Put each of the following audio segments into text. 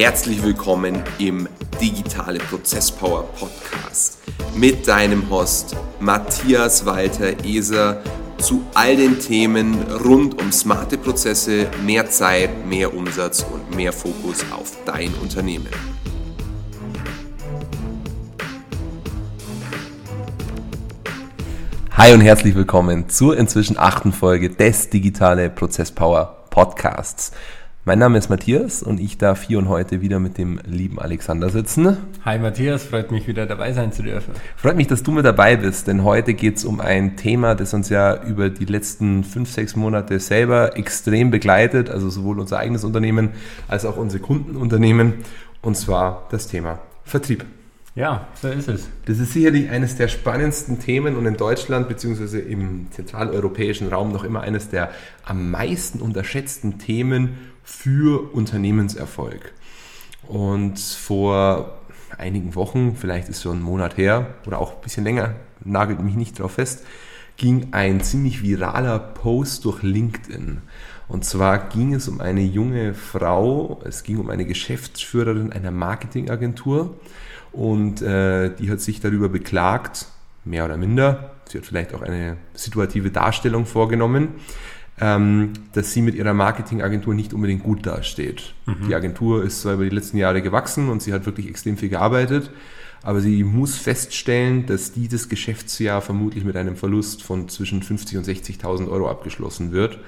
Herzlich willkommen im Digitale Prozesspower Podcast mit deinem Host Matthias Walter Eser zu all den Themen rund um smarte Prozesse, mehr Zeit, mehr Umsatz und mehr Fokus auf dein Unternehmen. Hi und herzlich willkommen zur inzwischen achten Folge des Digitale Prozesspower Podcasts. Mein Name ist Matthias und ich darf hier und heute wieder mit dem lieben Alexander sitzen. Hi Matthias, freut mich wieder dabei sein zu dürfen. Freut mich, dass du mit dabei bist, denn heute geht es um ein Thema, das uns ja über die letzten fünf, sechs Monate selber extrem begleitet, also sowohl unser eigenes Unternehmen als auch unsere Kundenunternehmen, und zwar das Thema Vertrieb. Ja, so ist es. Das ist sicherlich eines der spannendsten Themen und in Deutschland bzw. im zentraleuropäischen Raum noch immer eines der am meisten unterschätzten Themen für Unternehmenserfolg. Und vor einigen Wochen, vielleicht ist schon ein Monat her oder auch ein bisschen länger, nagelt mich nicht drauf fest, ging ein ziemlich viraler Post durch LinkedIn. Und zwar ging es um eine junge Frau, es ging um eine Geschäftsführerin einer Marketingagentur und äh, die hat sich darüber beklagt, mehr oder minder, sie hat vielleicht auch eine situative Darstellung vorgenommen, ähm, dass sie mit ihrer Marketingagentur nicht unbedingt gut dasteht. Mhm. Die Agentur ist zwar über die letzten Jahre gewachsen und sie hat wirklich extrem viel gearbeitet, aber sie muss feststellen, dass dieses Geschäftsjahr vermutlich mit einem Verlust von zwischen 50 und 60.000 Euro abgeschlossen wird.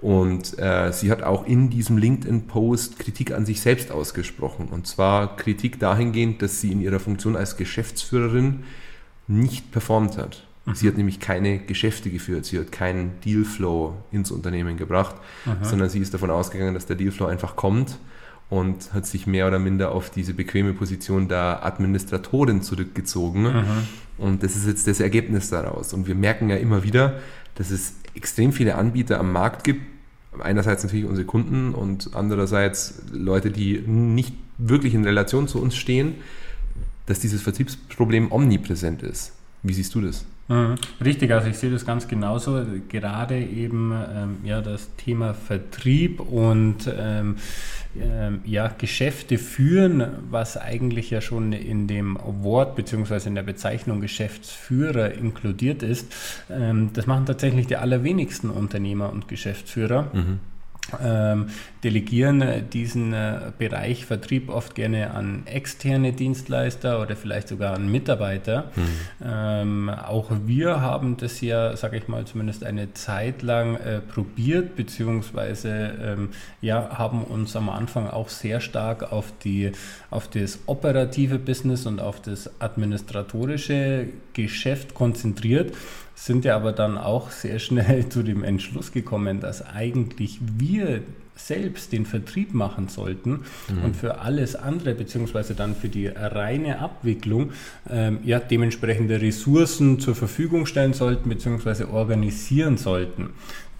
Und äh, sie hat auch in diesem LinkedIn-Post Kritik an sich selbst ausgesprochen. Und zwar Kritik dahingehend, dass sie in ihrer Funktion als Geschäftsführerin nicht performt hat. Mhm. Sie hat nämlich keine Geschäfte geführt, sie hat keinen Dealflow ins Unternehmen gebracht, mhm. sondern sie ist davon ausgegangen, dass der Dealflow einfach kommt und hat sich mehr oder minder auf diese bequeme Position der Administratorin zurückgezogen. Mhm. Und das ist jetzt das Ergebnis daraus. Und wir merken ja immer wieder, dass es extrem viele Anbieter am Markt gibt. Einerseits natürlich unsere Kunden und andererseits Leute, die nicht wirklich in Relation zu uns stehen, dass dieses Vertriebsproblem omnipräsent ist. Wie siehst du das? Mhm. Richtig, also ich sehe das ganz genauso. Gerade eben ähm, ja, das Thema Vertrieb und ähm, ähm, ja, Geschäfte führen, was eigentlich ja schon in dem Wort bzw. in der Bezeichnung Geschäftsführer inkludiert ist. Ähm, das machen tatsächlich die allerwenigsten Unternehmer und Geschäftsführer. Mhm ähm, delegieren äh, diesen äh, Bereich Vertrieb oft gerne an externe Dienstleister oder vielleicht sogar an Mitarbeiter. Mhm. Ähm, auch wir haben das ja, sage ich mal, zumindest eine Zeit lang äh, probiert, beziehungsweise ähm, ja, haben uns am Anfang auch sehr stark auf, die, auf das operative Business und auf das administratorische Geschäft konzentriert sind ja aber dann auch sehr schnell zu dem Entschluss gekommen, dass eigentlich wir selbst den Vertrieb machen sollten mhm. und für alles andere, beziehungsweise dann für die reine Abwicklung, ähm, ja, dementsprechende Ressourcen zur Verfügung stellen sollten, beziehungsweise organisieren sollten.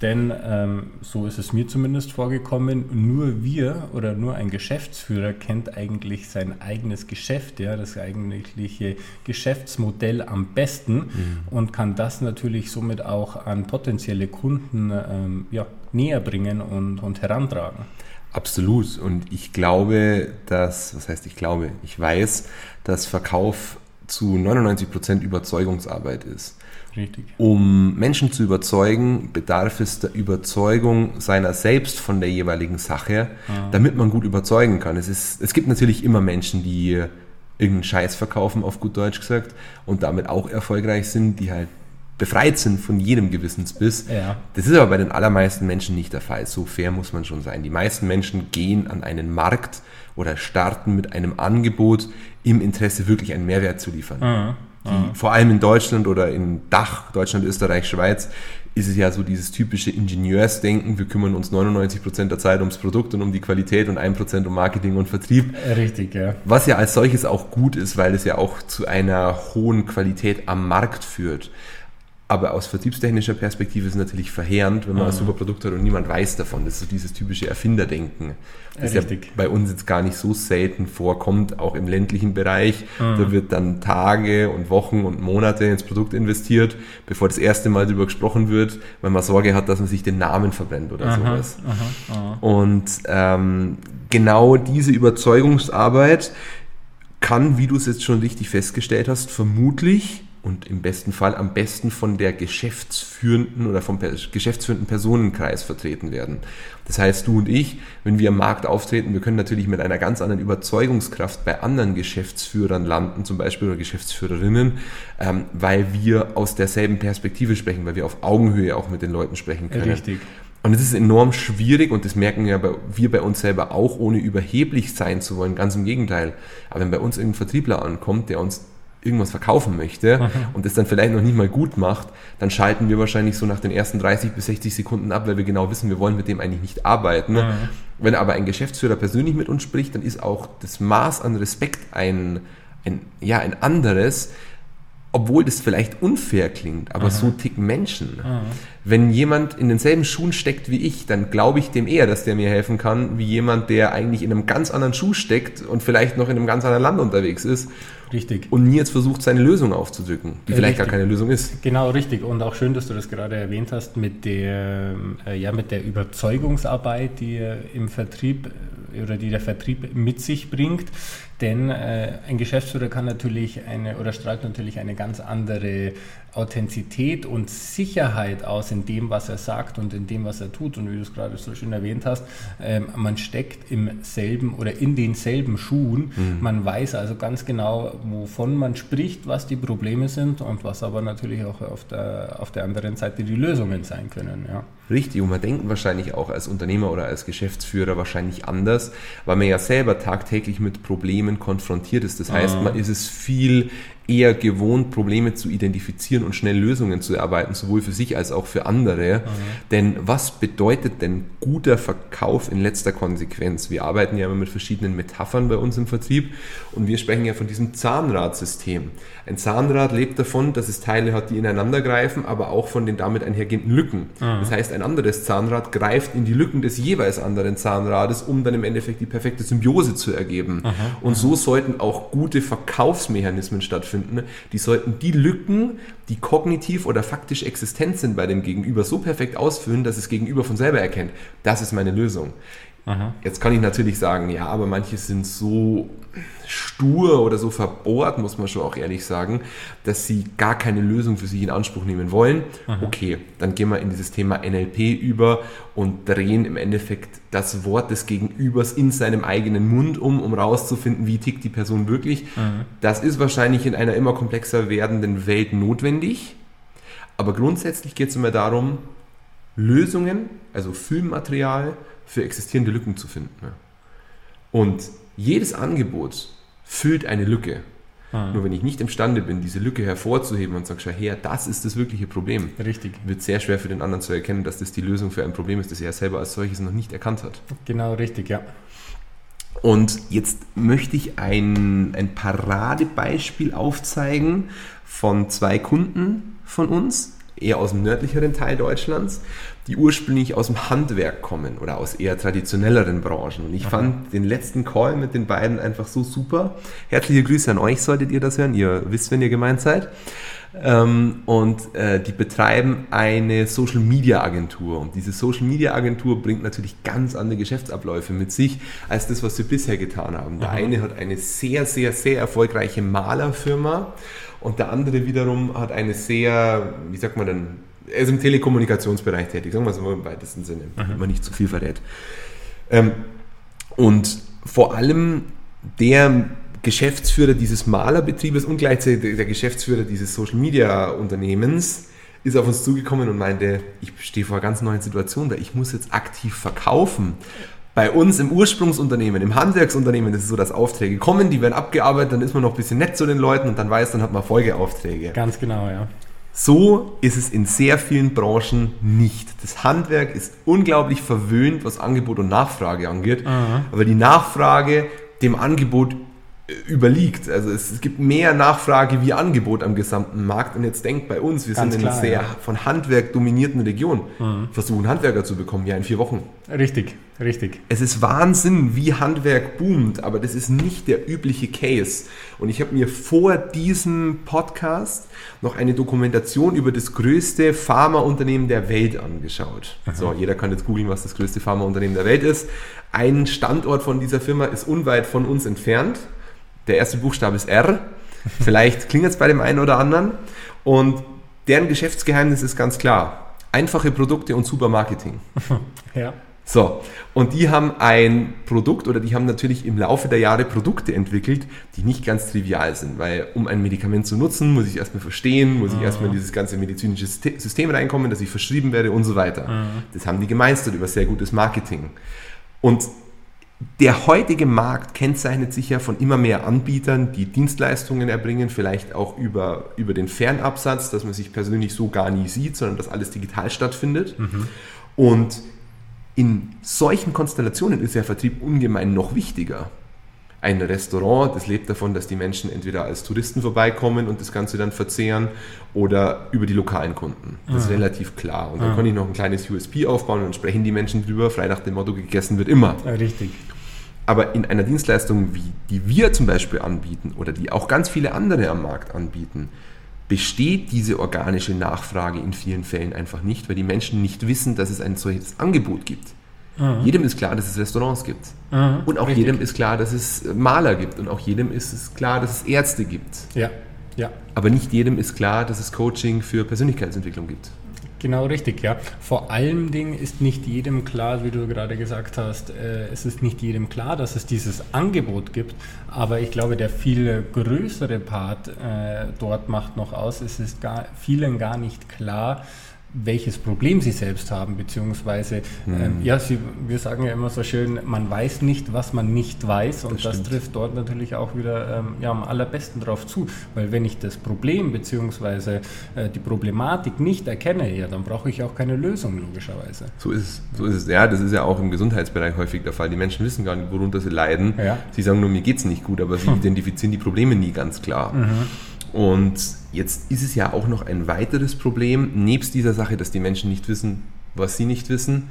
Denn ähm, so ist es mir zumindest vorgekommen, nur wir oder nur ein Geschäftsführer kennt eigentlich sein eigenes Geschäft, ja, das eigentliche Geschäftsmodell am besten mhm. und kann das natürlich somit auch an potenzielle Kunden ähm, ja, näher bringen und, und herantragen. Absolut. Und ich glaube, dass, was heißt ich glaube, ich weiß, dass Verkauf zu 99 Prozent Überzeugungsarbeit ist. Richtig. Um Menschen zu überzeugen, bedarf es der Überzeugung seiner selbst von der jeweiligen Sache, ah. damit man gut überzeugen kann. Es, ist, es gibt natürlich immer Menschen, die irgendeinen Scheiß verkaufen, auf gut Deutsch gesagt, und damit auch erfolgreich sind, die halt befreit sind von jedem Gewissensbiss. Ja. Das ist aber bei den allermeisten Menschen nicht der Fall. So fair muss man schon sein. Die meisten Menschen gehen an einen Markt oder starten mit einem Angebot im Interesse wirklich einen Mehrwert zu liefern. Mhm. Die, vor allem in Deutschland oder in Dach, Deutschland, Österreich, Schweiz, ist es ja so dieses typische Ingenieursdenken. Wir kümmern uns 99 Prozent der Zeit ums Produkt und um die Qualität und 1% um Marketing und Vertrieb. Richtig, ja. Was ja als solches auch gut ist, weil es ja auch zu einer hohen Qualität am Markt führt. Aber aus vertriebstechnischer Perspektive ist es natürlich verheerend, wenn man mhm. ein super Produkt hat und niemand weiß davon. Das ist so dieses typische Erfinderdenken. Das ja, ja bei uns jetzt gar nicht so selten vorkommt, auch im ländlichen Bereich. Mhm. Da wird dann Tage und Wochen und Monate ins Produkt investiert, bevor das erste Mal darüber gesprochen wird, weil man Sorge hat, dass man sich den Namen verbrennt oder aha, sowas. Aha, aha. Und ähm, genau diese Überzeugungsarbeit kann, wie du es jetzt schon richtig festgestellt hast, vermutlich und im besten Fall am besten von der geschäftsführenden oder vom geschäftsführenden Personenkreis vertreten werden. Das heißt, du und ich, wenn wir am Markt auftreten, wir können natürlich mit einer ganz anderen Überzeugungskraft bei anderen Geschäftsführern landen, zum Beispiel oder Geschäftsführerinnen, ähm, weil wir aus derselben Perspektive sprechen, weil wir auf Augenhöhe auch mit den Leuten sprechen können. Richtig. Und es ist enorm schwierig und das merken ja wir bei uns selber auch, ohne überheblich sein zu wollen, ganz im Gegenteil. Aber wenn bei uns irgendein Vertriebler ankommt, der uns irgendwas verkaufen möchte mhm. und das dann vielleicht noch nicht mal gut macht, dann schalten wir wahrscheinlich so nach den ersten 30 bis 60 Sekunden ab, weil wir genau wissen, wir wollen mit dem eigentlich nicht arbeiten. Mhm. Wenn aber ein Geschäftsführer persönlich mit uns spricht, dann ist auch das Maß an Respekt ein, ein, ja, ein anderes, obwohl das vielleicht unfair klingt, aber Aha. so ticken Menschen. Aha. Wenn jemand in denselben Schuhen steckt wie ich, dann glaube ich dem eher, dass der mir helfen kann, wie jemand, der eigentlich in einem ganz anderen Schuh steckt und vielleicht noch in einem ganz anderen Land unterwegs ist. Richtig. Und mir jetzt versucht, seine Lösung aufzudrücken, die vielleicht richtig. gar keine Lösung ist. Genau, richtig. Und auch schön, dass du das gerade erwähnt hast mit der, äh, ja, mit der Überzeugungsarbeit, die im Vertrieb äh, oder die der Vertrieb mit sich bringt. Denn äh, ein Geschäftsführer kann natürlich eine oder strahlt natürlich eine ganz andere Authentizität und Sicherheit aus in dem, was er sagt und in dem, was er tut. Und wie du es gerade so schön erwähnt hast, ähm, man steckt im selben oder in denselben Schuhen. Mhm. Man weiß also ganz genau, wovon man spricht, was die Probleme sind und was aber natürlich auch auf der, auf der anderen Seite die Lösungen sein können. Ja. Richtig, und man denkt wahrscheinlich auch als Unternehmer oder als Geschäftsführer wahrscheinlich anders, weil man ja selber tagtäglich mit Problemen konfrontiert ist. Das heißt, man ist es viel eher gewohnt, Probleme zu identifizieren und schnell Lösungen zu erarbeiten, sowohl für sich als auch für andere. Mhm. Denn was bedeutet denn guter Verkauf in letzter Konsequenz? Wir arbeiten ja immer mit verschiedenen Metaphern bei uns im Vertrieb und wir sprechen ja von diesem Zahnradsystem. Ein Zahnrad lebt davon, dass es Teile hat, die ineinander greifen, aber auch von den damit einhergehenden Lücken. Mhm. Das heißt, ein anderes Zahnrad greift in die Lücken des jeweils anderen Zahnrades, um dann im Endeffekt die perfekte Symbiose zu ergeben. Mhm. Und so sollten auch gute Verkaufsmechanismen stattfinden stattfinden, die sollten die Lücken, die kognitiv oder faktisch existent sind bei dem Gegenüber, so perfekt ausfüllen, dass es Gegenüber von selber erkennt. Das ist meine Lösung. Aha. Jetzt kann ich natürlich sagen, ja, aber manche sind so stur oder so verbohrt, muss man schon auch ehrlich sagen, dass sie gar keine Lösung für sich in Anspruch nehmen wollen. Aha. Okay, dann gehen wir in dieses Thema NLP über und drehen im Endeffekt das Wort des Gegenübers in seinem eigenen Mund um, um rauszufinden, wie tickt die Person wirklich. Aha. Das ist wahrscheinlich in einer immer komplexer werdenden Welt notwendig. Aber grundsätzlich geht es immer darum, Lösungen, also Filmmaterial, für existierende Lücken zu finden. Und jedes Angebot füllt eine Lücke. Ah. Nur wenn ich nicht imstande bin, diese Lücke hervorzuheben und sage, schau her, das ist das wirkliche Problem, Richtig. wird sehr schwer für den anderen zu erkennen, dass das die Lösung für ein Problem ist, das er selber als solches noch nicht erkannt hat. Genau, richtig, ja. Und jetzt möchte ich ein, ein Paradebeispiel aufzeigen von zwei Kunden von uns, eher aus dem nördlicheren Teil Deutschlands, die ursprünglich aus dem Handwerk kommen oder aus eher traditionelleren Branchen. Und ich Aha. fand den letzten Call mit den beiden einfach so super. Herzliche Grüße an euch, solltet ihr das hören. Ihr wisst, wenn ihr gemeint seid. Ähm, und äh, die betreiben eine Social Media Agentur. Und diese Social Media Agentur bringt natürlich ganz andere Geschäftsabläufe mit sich, als das, was sie bisher getan haben. Der Aha. eine hat eine sehr, sehr, sehr erfolgreiche Malerfirma und der andere wiederum hat eine sehr, wie sagt man denn, er ist im Telekommunikationsbereich tätig, sagen wir es mal im weitesten Sinne, wenn man nicht zu viel verrät. Ähm, und vor allem der Geschäftsführer dieses Malerbetriebes und gleichzeitig der Geschäftsführer dieses Social Media Unternehmens ist auf uns zugekommen und meinte, ich stehe vor einer ganz neuen Situation, weil ich muss jetzt aktiv verkaufen. Bei uns im Ursprungsunternehmen, im Handwerksunternehmen, das ist so, dass Aufträge kommen, die werden abgearbeitet, dann ist man noch ein bisschen nett zu den Leuten und dann weiß, dann hat man Folgeaufträge. Ganz genau, ja. So ist es in sehr vielen Branchen nicht. Das Handwerk ist unglaublich verwöhnt, was Angebot und Nachfrage angeht, Aha. aber die Nachfrage dem Angebot überliegt. Also es, gibt mehr Nachfrage wie Angebot am gesamten Markt. Und jetzt denkt bei uns, wir Ganz sind in einer sehr ja. von Handwerk dominierten Region, mhm. versuchen Handwerker zu bekommen, ja in vier Wochen. Richtig, richtig. Es ist Wahnsinn, wie Handwerk boomt, aber das ist nicht der übliche Case. Und ich habe mir vor diesem Podcast noch eine Dokumentation über das größte Pharmaunternehmen der Welt angeschaut. Mhm. So, jeder kann jetzt googeln, was das größte Pharmaunternehmen der Welt ist. Ein Standort von dieser Firma ist unweit von uns entfernt. Der erste Buchstabe ist R. Vielleicht klingelt es bei dem einen oder anderen. Und deren Geschäftsgeheimnis ist ganz klar. Einfache Produkte und super Marketing. Ja. So, und die haben ein Produkt oder die haben natürlich im Laufe der Jahre Produkte entwickelt, die nicht ganz trivial sind, weil um ein Medikament zu nutzen, muss ich erstmal verstehen, muss ich mhm. erstmal in dieses ganze medizinische System reinkommen, dass ich verschrieben werde und so weiter. Mhm. Das haben die gemeistert über sehr gutes Marketing. Und der heutige Markt kennzeichnet sich ja von immer mehr Anbietern, die Dienstleistungen erbringen, vielleicht auch über, über den Fernabsatz, dass man sich persönlich so gar nie sieht, sondern dass alles digital stattfindet. Mhm. Und in solchen Konstellationen ist der Vertrieb ungemein noch wichtiger. Ein Restaurant, das lebt davon, dass die Menschen entweder als Touristen vorbeikommen und das Ganze dann verzehren oder über die lokalen Kunden. Das mhm. ist relativ klar. Und dann mhm. kann ich noch ein kleines USP aufbauen und sprechen die Menschen drüber, frei nach dem Motto, gegessen wird immer. Ja, richtig. Aber in einer Dienstleistung, wie die wir zum Beispiel anbieten oder die auch ganz viele andere am Markt anbieten, besteht diese organische Nachfrage in vielen Fällen einfach nicht, weil die Menschen nicht wissen, dass es ein solches Angebot gibt. Mhm. Jedem ist klar, dass es Restaurants gibt. Mhm, und auch richtig. jedem ist klar, dass es Maler gibt. Und auch jedem ist es klar, dass es Ärzte gibt. Ja, ja. Aber nicht jedem ist klar, dass es Coaching für Persönlichkeitsentwicklung gibt. Genau richtig, ja. Vor allen Dingen ist nicht jedem klar, wie du gerade gesagt hast, äh, es ist nicht jedem klar, dass es dieses Angebot gibt. Aber ich glaube, der viel größere Part äh, dort macht noch aus. Es ist gar, vielen gar nicht klar, welches Problem sie selbst haben, beziehungsweise, mhm. ähm, ja, sie, wir sagen ja immer so schön, man weiß nicht, was man nicht weiß und das, das trifft dort natürlich auch wieder ähm, ja, am allerbesten drauf zu, weil wenn ich das Problem beziehungsweise äh, die Problematik nicht erkenne, ja, dann brauche ich auch keine Lösung logischerweise. So ist es, so ist es, ja, das ist ja auch im Gesundheitsbereich häufig der Fall. Die Menschen wissen gar nicht, worunter sie leiden. Ja. Sie sagen nur, mir geht es nicht gut, aber sie identifizieren die Probleme nie ganz klar. Mhm. Und jetzt ist es ja auch noch ein weiteres Problem, nebst dieser Sache, dass die Menschen nicht wissen, was sie nicht wissen,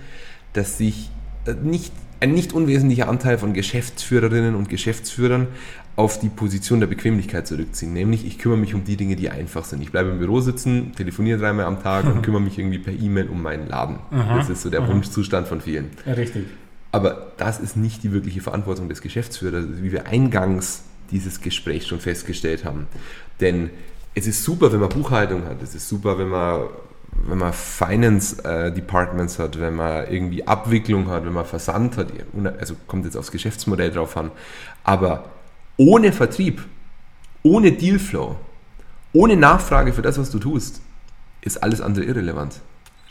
dass sich äh, nicht, ein nicht unwesentlicher Anteil von Geschäftsführerinnen und Geschäftsführern auf die Position der Bequemlichkeit zurückziehen. Nämlich, ich kümmere mich um die Dinge, die einfach sind. Ich bleibe im Büro sitzen, telefoniere dreimal am Tag und kümmere mich irgendwie per E-Mail um meinen Laden. Aha, das ist so der aha. Wunschzustand von vielen. Ja, richtig. Aber das ist nicht die wirkliche Verantwortung des Geschäftsführers, wie wir eingangs dieses Gespräch schon festgestellt haben. Denn es ist super, wenn man Buchhaltung hat, es ist super, wenn man, wenn man Finance äh, Departments hat, wenn man irgendwie Abwicklung hat, wenn man Versand hat, also kommt jetzt aufs Geschäftsmodell drauf an. Aber ohne Vertrieb, ohne Dealflow, ohne Nachfrage für das, was du tust, ist alles andere irrelevant.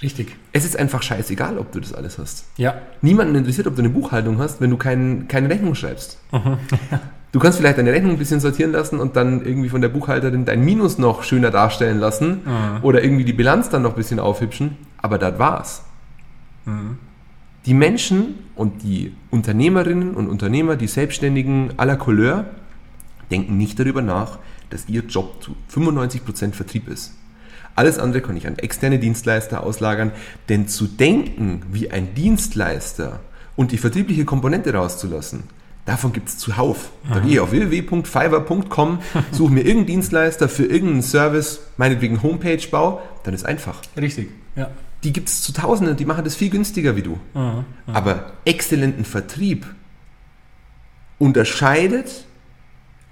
Richtig. Es ist einfach scheißegal, ob du das alles hast. Ja. Niemanden interessiert, ob du eine Buchhaltung hast, wenn du kein, keine Rechnung schreibst. Mhm. Du kannst vielleicht deine Rechnung ein bisschen sortieren lassen und dann irgendwie von der Buchhalterin dein Minus noch schöner darstellen lassen mhm. oder irgendwie die Bilanz dann noch ein bisschen aufhübschen, aber das war's. Mhm. Die Menschen und die Unternehmerinnen und Unternehmer, die Selbstständigen aller Couleur, denken nicht darüber nach, dass ihr Job zu 95% Vertrieb ist. Alles andere kann ich an externe Dienstleister auslagern, denn zu denken wie ein Dienstleister und die vertriebliche Komponente rauszulassen, Davon gibt es zuhauf. Da gehe ich auf www.fiverr.com, suche mir irgendeinen Dienstleister für irgendeinen Service, meinetwegen Homepage bau, dann ist einfach. Richtig, ja. Die gibt es zu Tausenden, die machen das viel günstiger wie du. Aha, aha. Aber exzellenten Vertrieb unterscheidet,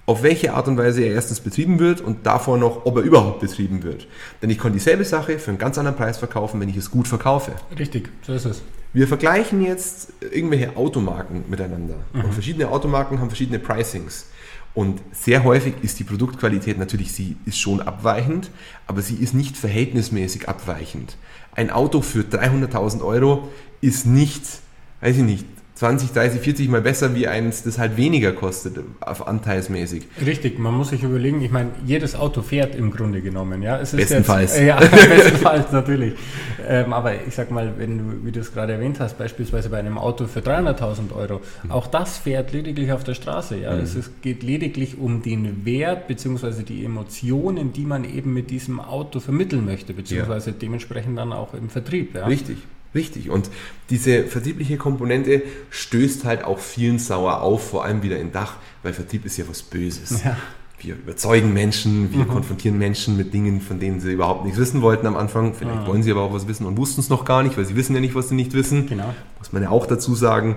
auf welche Art und Weise er erstens betrieben wird und davor noch, ob er überhaupt betrieben wird. Denn ich kann dieselbe Sache für einen ganz anderen Preis verkaufen, wenn ich es gut verkaufe. Richtig, so ist es. Wir vergleichen jetzt irgendwelche Automarken miteinander. Mhm. Und verschiedene Automarken haben verschiedene Pricings. Und sehr häufig ist die Produktqualität natürlich, sie ist schon abweichend, aber sie ist nicht verhältnismäßig abweichend. Ein Auto für 300.000 Euro ist nicht, weiß ich nicht, 20, 30, 40 mal besser wie eins, das halt weniger kostet, auf anteilsmäßig. Richtig, man muss sich überlegen, ich meine, jedes Auto fährt im Grunde genommen, ja. Es ist bestenfalls. Jetzt, ja, bestenfalls natürlich. Ähm, aber ich sag mal, wenn du, wie du es gerade erwähnt hast, beispielsweise bei einem Auto für 300.000 Euro, auch das fährt lediglich auf der Straße, ja. Mhm. Es ist, geht lediglich um den Wert bzw. die Emotionen, die man eben mit diesem Auto vermitteln möchte, beziehungsweise ja. dementsprechend dann auch im Vertrieb, ja. Richtig. Richtig. Und diese vertriebliche Komponente stößt halt auch vielen sauer auf, vor allem wieder in Dach, weil Vertrieb ist ja was Böses. Ja. Wir überzeugen Menschen, wir mhm. konfrontieren Menschen mit Dingen, von denen sie überhaupt nichts wissen wollten am Anfang. Vielleicht mhm. wollen sie aber auch was wissen und wussten es noch gar nicht, weil sie wissen ja nicht, was sie nicht wissen. Genau. Muss man ja auch dazu sagen.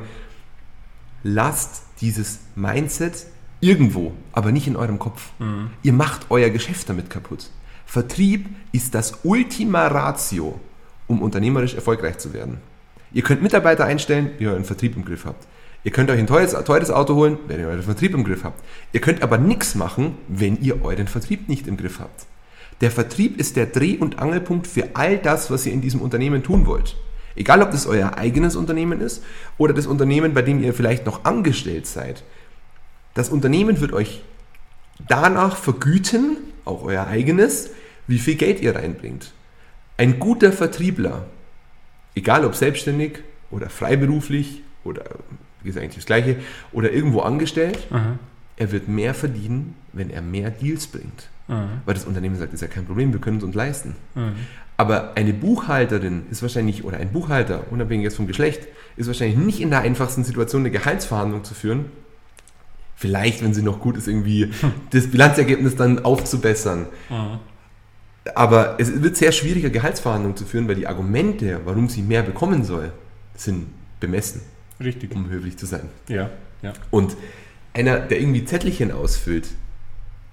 Lasst dieses Mindset irgendwo, aber nicht in eurem Kopf. Mhm. Ihr macht euer Geschäft damit kaputt. Vertrieb ist das Ultima Ratio um unternehmerisch erfolgreich zu werden. Ihr könnt Mitarbeiter einstellen, wie ihr euren Vertrieb im Griff habt. Ihr könnt euch ein teures, teures Auto holen, wenn ihr euren Vertrieb im Griff habt. Ihr könnt aber nichts machen, wenn ihr euren Vertrieb nicht im Griff habt. Der Vertrieb ist der Dreh- und Angelpunkt für all das, was ihr in diesem Unternehmen tun wollt. Egal, ob das euer eigenes Unternehmen ist oder das Unternehmen, bei dem ihr vielleicht noch angestellt seid. Das Unternehmen wird euch danach vergüten, auch euer eigenes, wie viel Geld ihr reinbringt. Ein guter Vertriebler, egal ob selbstständig oder freiberuflich oder ist eigentlich das Gleiche, oder irgendwo angestellt, Aha. er wird mehr verdienen, wenn er mehr Deals bringt. Aha. Weil das Unternehmen sagt, das ist ja kein Problem, wir können es uns leisten. Aha. Aber eine Buchhalterin ist wahrscheinlich, oder ein Buchhalter, unabhängig jetzt vom Geschlecht, ist wahrscheinlich nicht in der einfachsten Situation, eine Gehaltsverhandlung zu führen. Vielleicht, wenn sie noch gut ist, irgendwie das Bilanzergebnis dann aufzubessern. Aber es wird sehr schwieriger, Gehaltsverhandlungen zu führen, weil die Argumente, warum sie mehr bekommen soll, sind bemessen. Richtig. Um höflich zu sein. Ja, ja. Und einer, der irgendwie Zettelchen ausfüllt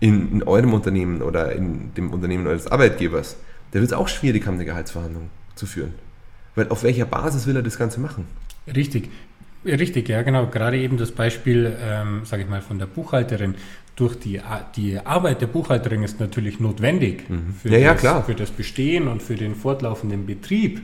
in, in eurem Unternehmen oder in dem Unternehmen eures Arbeitgebers, der wird es auch schwierig haben, eine Gehaltsverhandlung zu führen. Weil auf welcher Basis will er das Ganze machen? Richtig. Richtig, ja, genau. Gerade eben das Beispiel, ähm, sage ich mal, von der Buchhalterin durch die, die Arbeit der Buchhalterin ist natürlich notwendig mhm. für, ja, das, ja, für das Bestehen und für den fortlaufenden Betrieb,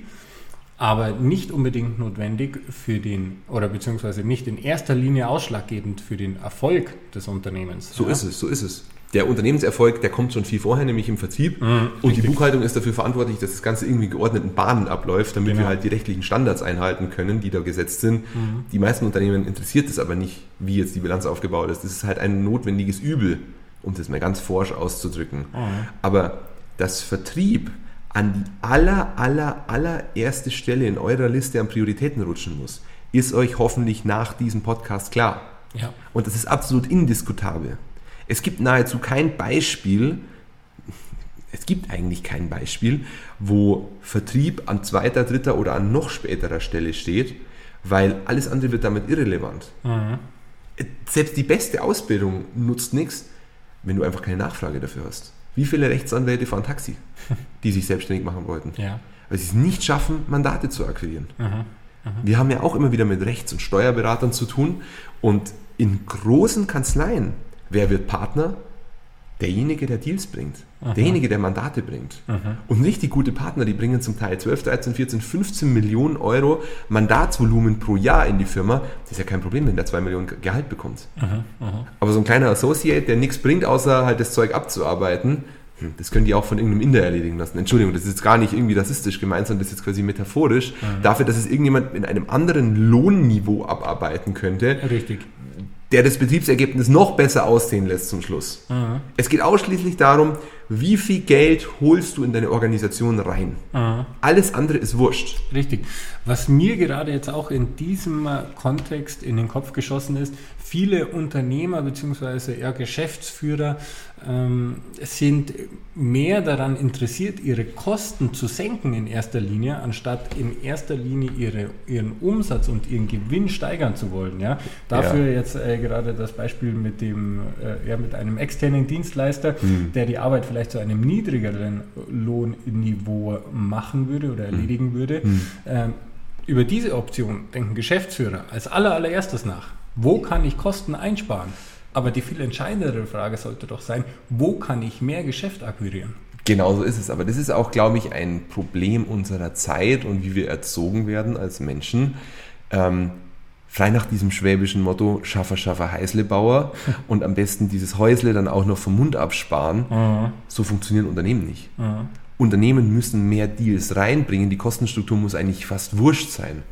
aber nicht unbedingt notwendig für den, oder beziehungsweise nicht in erster Linie ausschlaggebend für den Erfolg des Unternehmens. So ja? ist es, so ist es der Unternehmenserfolg, der kommt schon viel vorher, nämlich im Vertrieb. Mhm, und richtig. die Buchhaltung ist dafür verantwortlich, dass das Ganze irgendwie geordneten Bahnen abläuft, damit genau. wir halt die rechtlichen Standards einhalten können, die da gesetzt sind. Mhm. Die meisten Unternehmen interessiert es aber nicht, wie jetzt die Bilanz aufgebaut ist. Das ist halt ein notwendiges Übel, um das mal ganz forsch auszudrücken. Mhm. Aber das Vertrieb an die aller, aller, allererste Stelle in eurer Liste an Prioritäten rutschen muss, ist euch hoffentlich nach diesem Podcast klar. Ja. Und das ist absolut indiskutabel. Es gibt nahezu kein Beispiel, es gibt eigentlich kein Beispiel, wo Vertrieb an zweiter, dritter oder an noch späterer Stelle steht, weil alles andere wird damit irrelevant. Mhm. Selbst die beste Ausbildung nutzt nichts, wenn du einfach keine Nachfrage dafür hast. Wie viele Rechtsanwälte fahren Taxi, die sich selbstständig machen wollten? Ja. Weil sie es nicht schaffen, Mandate zu akquirieren. Mhm. Mhm. Wir haben ja auch immer wieder mit Rechts- und Steuerberatern zu tun und in großen Kanzleien Wer wird Partner? Derjenige, der Deals bringt. Aha. Derjenige, der Mandate bringt. Aha. Und richtig gute Partner, die bringen zum Teil 12, 13, 14, 15 Millionen Euro Mandatsvolumen pro Jahr in die Firma. Das ist ja kein Problem, wenn der 2 Millionen Gehalt bekommt. Aha. Aber so ein kleiner Associate, der nichts bringt, außer halt das Zeug abzuarbeiten, hm, das können die auch von irgendeinem Inder erledigen lassen. Entschuldigung, das ist jetzt gar nicht irgendwie rassistisch gemeint, sondern das ist jetzt quasi metaphorisch. Dafür, dass es irgendjemand in einem anderen Lohnniveau abarbeiten könnte. Richtig der das Betriebsergebnis noch besser aussehen lässt zum Schluss. Mhm. Es geht ausschließlich darum, wie viel Geld holst du in deine Organisation rein. Mhm. Alles andere ist wurscht. Richtig. Was mir gerade jetzt auch in diesem Kontext in den Kopf geschossen ist, viele Unternehmer bzw. Ja, Geschäftsführer ähm, sind mehr daran interessiert, ihre Kosten zu senken in erster Linie, anstatt in erster Linie ihre, ihren Umsatz und ihren Gewinn steigern zu wollen. Ja? Dafür ja. jetzt äh, gerade das Beispiel mit, dem, äh, ja, mit einem externen Dienstleister, mhm. der die Arbeit vielleicht zu einem niedrigeren Lohnniveau machen würde oder erledigen mhm. würde. Mhm. Ähm, über diese Option denken Geschäftsführer als allererstes nach. Wo kann ich Kosten einsparen? Aber die viel entscheidendere Frage sollte doch sein, wo kann ich mehr Geschäft akquirieren? Genau so ist es. Aber das ist auch, glaube ich, ein Problem unserer Zeit und wie wir erzogen werden als Menschen. Ähm, frei nach diesem schwäbischen Motto, Schaffer, Schaffer, Heißlebauer und am besten dieses Häusle dann auch noch vom Mund absparen. Mhm. So funktionieren Unternehmen nicht. Mhm. Unternehmen müssen mehr Deals reinbringen, die Kostenstruktur muss eigentlich fast wurscht sein.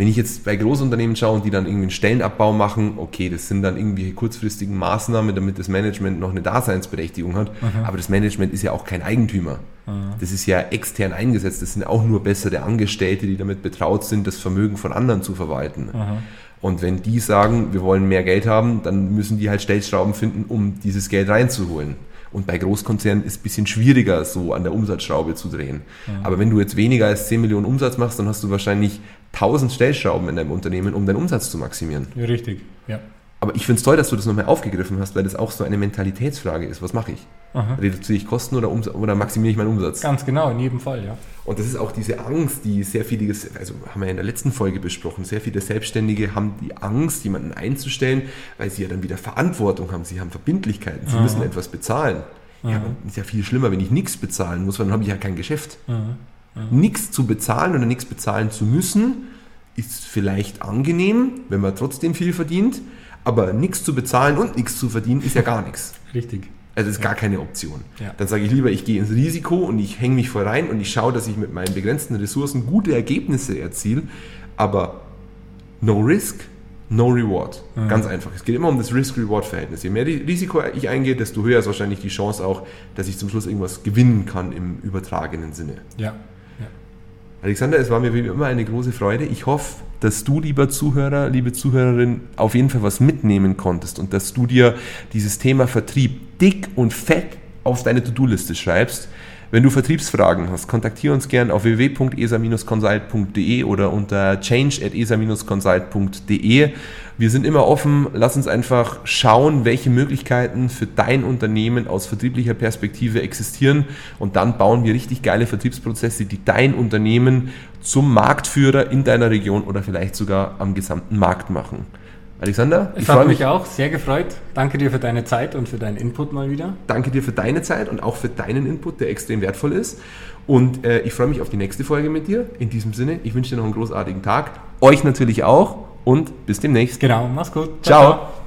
Wenn ich jetzt bei Großunternehmen schaue und die dann irgendwie einen Stellenabbau machen, okay, das sind dann irgendwelche kurzfristigen Maßnahmen, damit das Management noch eine Daseinsberechtigung hat. Mhm. Aber das Management ist ja auch kein Eigentümer. Mhm. Das ist ja extern eingesetzt. Das sind auch nur bessere Angestellte, die damit betraut sind, das Vermögen von anderen zu verwalten. Mhm. Und wenn die sagen, wir wollen mehr Geld haben, dann müssen die halt Stellschrauben finden, um dieses Geld reinzuholen. Und bei Großkonzernen ist es ein bisschen schwieriger, so an der Umsatzschraube zu drehen. Ja. Aber wenn du jetzt weniger als 10 Millionen Umsatz machst, dann hast du wahrscheinlich 1000 Stellschrauben in deinem Unternehmen, um deinen Umsatz zu maximieren. Ja, richtig, ja. Aber ich finde es toll, dass du das nochmal aufgegriffen hast, weil das auch so eine Mentalitätsfrage ist. Was mache ich? Aha. Reduziere ich Kosten oder, oder maximiere ich meinen Umsatz? Ganz genau, in jedem Fall, ja. Und das ist auch diese Angst, die sehr viele, also haben wir ja in der letzten Folge besprochen, sehr viele Selbstständige haben die Angst, jemanden einzustellen, weil sie ja dann wieder Verantwortung haben, sie haben Verbindlichkeiten, sie Aha. müssen etwas bezahlen. Aha. Ja, ist ja viel schlimmer, wenn ich nichts bezahlen muss, weil dann habe ich ja kein Geschäft. Nichts zu bezahlen oder nichts bezahlen zu müssen, ist vielleicht angenehm, wenn man trotzdem viel verdient, aber nichts zu bezahlen und nichts zu verdienen ist ja gar nichts. Richtig. Also ist ja. gar keine Option. Ja. Dann sage ich lieber, ich gehe ins Risiko und ich hänge mich voll rein und ich schaue, dass ich mit meinen begrenzten Ressourcen gute Ergebnisse erziele, aber no risk, no reward. Mhm. Ganz einfach. Es geht immer um das Risk-Reward-Verhältnis. Je mehr Risiko ich eingehe, desto höher ist wahrscheinlich die Chance auch, dass ich zum Schluss irgendwas gewinnen kann im übertragenen Sinne. Ja. Alexander, es war mir wie immer eine große Freude. Ich hoffe, dass du, lieber Zuhörer, liebe Zuhörerin, auf jeden Fall was mitnehmen konntest und dass du dir dieses Thema Vertrieb dick und fett auf deine To-Do-Liste schreibst wenn du Vertriebsfragen hast, kontaktiere uns gern auf www.esa-consult.de oder unter change.esa-consult.de. Wir sind immer offen. Lass uns einfach schauen, welche Möglichkeiten für dein Unternehmen aus vertrieblicher Perspektive existieren. Und dann bauen wir richtig geile Vertriebsprozesse, die dein Unternehmen zum Marktführer in deiner Region oder vielleicht sogar am gesamten Markt machen. Alexander, ich habe mich auch sehr gefreut. Danke dir für deine Zeit und für deinen Input mal wieder. Danke dir für deine Zeit und auch für deinen Input, der extrem wertvoll ist. Und äh, ich freue mich auf die nächste Folge mit dir. In diesem Sinne, ich wünsche dir noch einen großartigen Tag. Euch natürlich auch und bis demnächst. Genau, mach's gut. ciao. ciao. ciao.